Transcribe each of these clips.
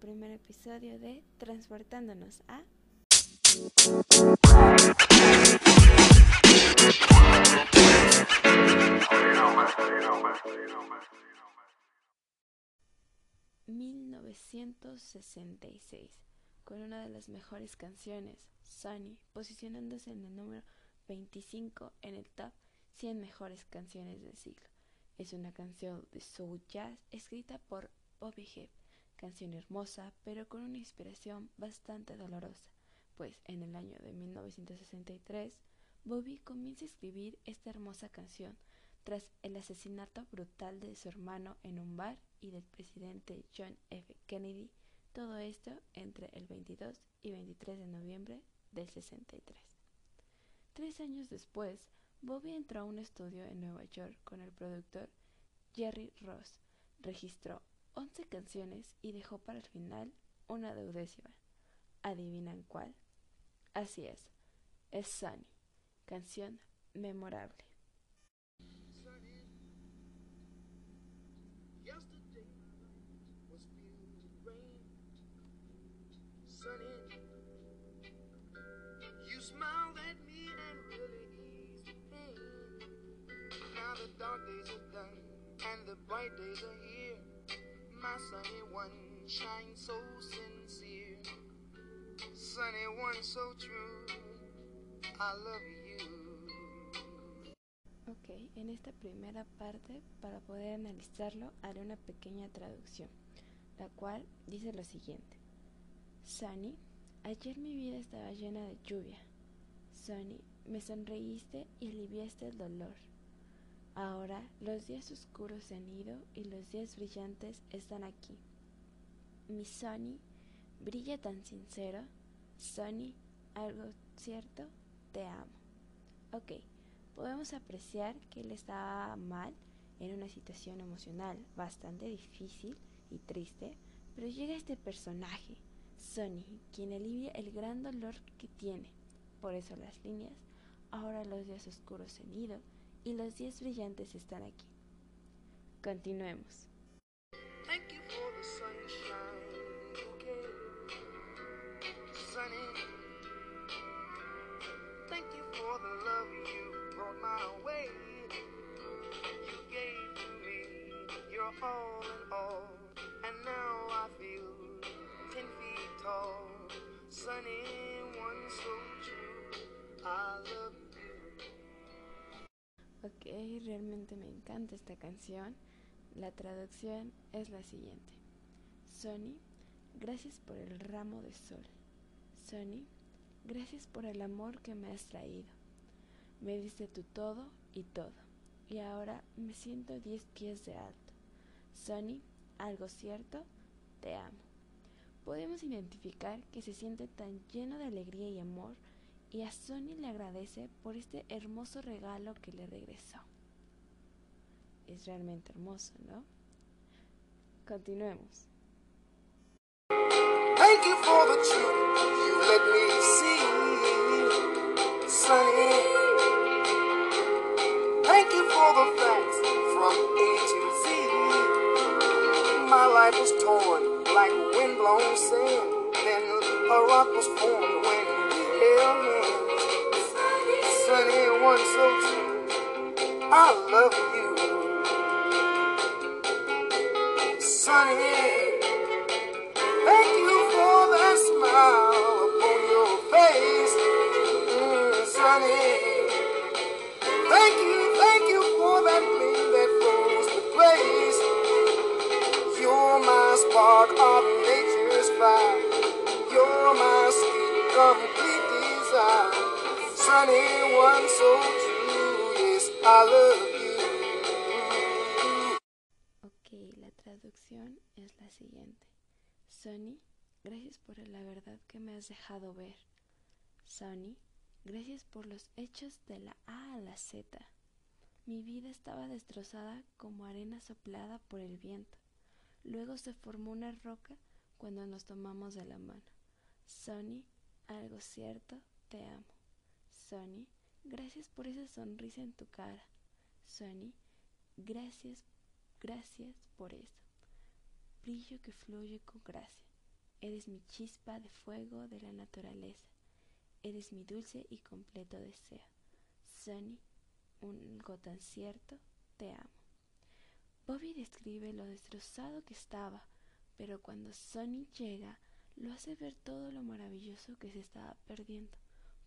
primer episodio de Transportándonos a... ...1966... ...con una de las mejores canciones... ...Sunny... ...posicionándose en el número 25... ...en el top 100 mejores canciones del siglo... ...es una canción de soul jazz... ...escrita por Bobby Hebb canción hermosa, pero con una inspiración bastante dolorosa, pues en el año de 1963 Bobby comienza a escribir esta hermosa canción tras el asesinato brutal de su hermano en un bar y del presidente John F. Kennedy, todo esto entre el 22 y 23 de noviembre del 63. Tres años después, Bobby entró a un estudio en Nueva York con el productor Jerry Ross, registró 11 canciones y dejó para el final una duodécima. ¿Adivinan cuál? Así es, es Sunny, canción memorable. days are. My sunny one shine so sincere. Sunny one so true. I love you. Ok, en esta primera parte, para poder analizarlo, haré una pequeña traducción, la cual dice lo siguiente. Sunny, ayer mi vida estaba llena de lluvia. Sunny, me sonreíste y aliviaste el dolor. Ahora los días oscuros se han ido y los días brillantes están aquí. Mi Sonny brilla tan sincero. Sonny, algo cierto, te amo. Ok, podemos apreciar que él estaba mal en una situación emocional bastante difícil y triste, pero llega este personaje, Sonny, quien alivia el gran dolor que tiene. Por eso las líneas, ahora los días oscuros han ido y los días brillantes están aquí. Continuemos. Thank you for the sunshine, okay. Sunny. Thank you for the love you brought my way. You gave me your all in all, and now I feel ten feet tall. Sunny, one so true. I love you. Ok, realmente me encanta esta canción. La traducción es la siguiente. Sony, gracias por el ramo de sol. Sony, gracias por el amor que me has traído. Me diste tu todo y todo. Y ahora me siento diez pies de alto. Sony, algo cierto, te amo. Podemos identificar que se siente tan lleno de alegría y amor y a Sony le agradece por este hermoso regalo que le regresó. Es realmente hermoso, ¿no? Continuemos. Thank you for the truth you let me see, Sunny. Thank you for the facts from A to Z. My life was torn like windblown sand. Then a rock was formed when you held me. One so true. I love you. Sunny, thank you for that smile upon your face. Mm, sunny, thank you, thank you for that gleam that flows with grace. You're my spark of nature's fire. You're my sweet, complete desire. Sunny. Ok, la traducción es la siguiente. Sonny, gracias por la verdad que me has dejado ver. Sonny, gracias por los hechos de la A a la Z. Mi vida estaba destrozada como arena soplada por el viento. Luego se formó una roca cuando nos tomamos de la mano. Sonny, algo cierto, te amo. Sonny, gracias por esa sonrisa en tu cara. Sonny, gracias, gracias por eso. Brillo que fluye con gracia. eres mi chispa de fuego de la naturaleza, eres mi dulce y completo deseo. Sunny, algo tan cierto, te amo. Bobby describe lo destrozado que estaba, pero cuando Sonny llega, lo hace ver todo lo maravilloso que se estaba perdiendo.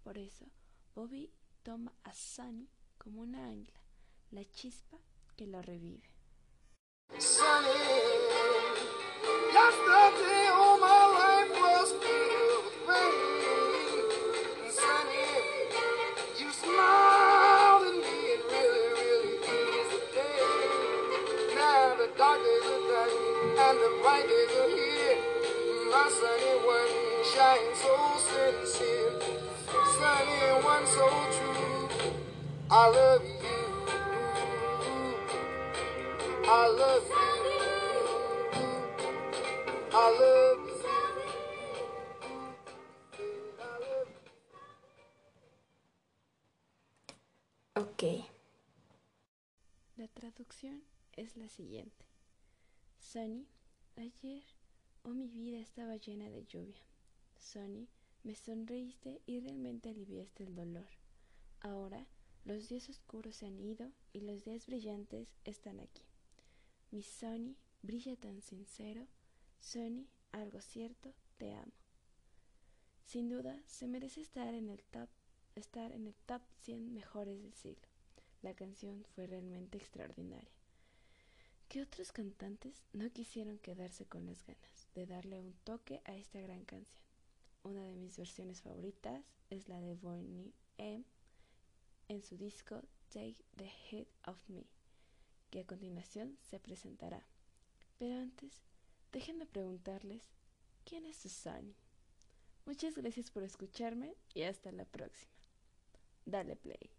Por eso, Bobby toma a Sonny como una ángela, la chispa que lo revive. dark days are done and the bright days are here. My sunny one shines so sincere, sunny and one so true. I love you. I love you. I love you. Ok. La traducción es la siguiente. Sunny, ayer, oh mi vida estaba llena de lluvia. Sunny, me sonreíste y realmente aliviaste el dolor. Ahora, los días oscuros se han ido y los días brillantes están aquí. Mi Sunny brilla tan sincero. Sunny, algo cierto, te amo. Sin duda, se merece estar en el top, estar en el top 100 mejores del siglo. La canción fue realmente extraordinaria que otros cantantes no quisieron quedarse con las ganas de darle un toque a esta gran canción. Una de mis versiones favoritas es la de Bonnie M en su disco Take the Head of Me, que a continuación se presentará. Pero antes, déjenme preguntarles, ¿quién es Susani? Muchas gracias por escucharme y hasta la próxima. Dale play.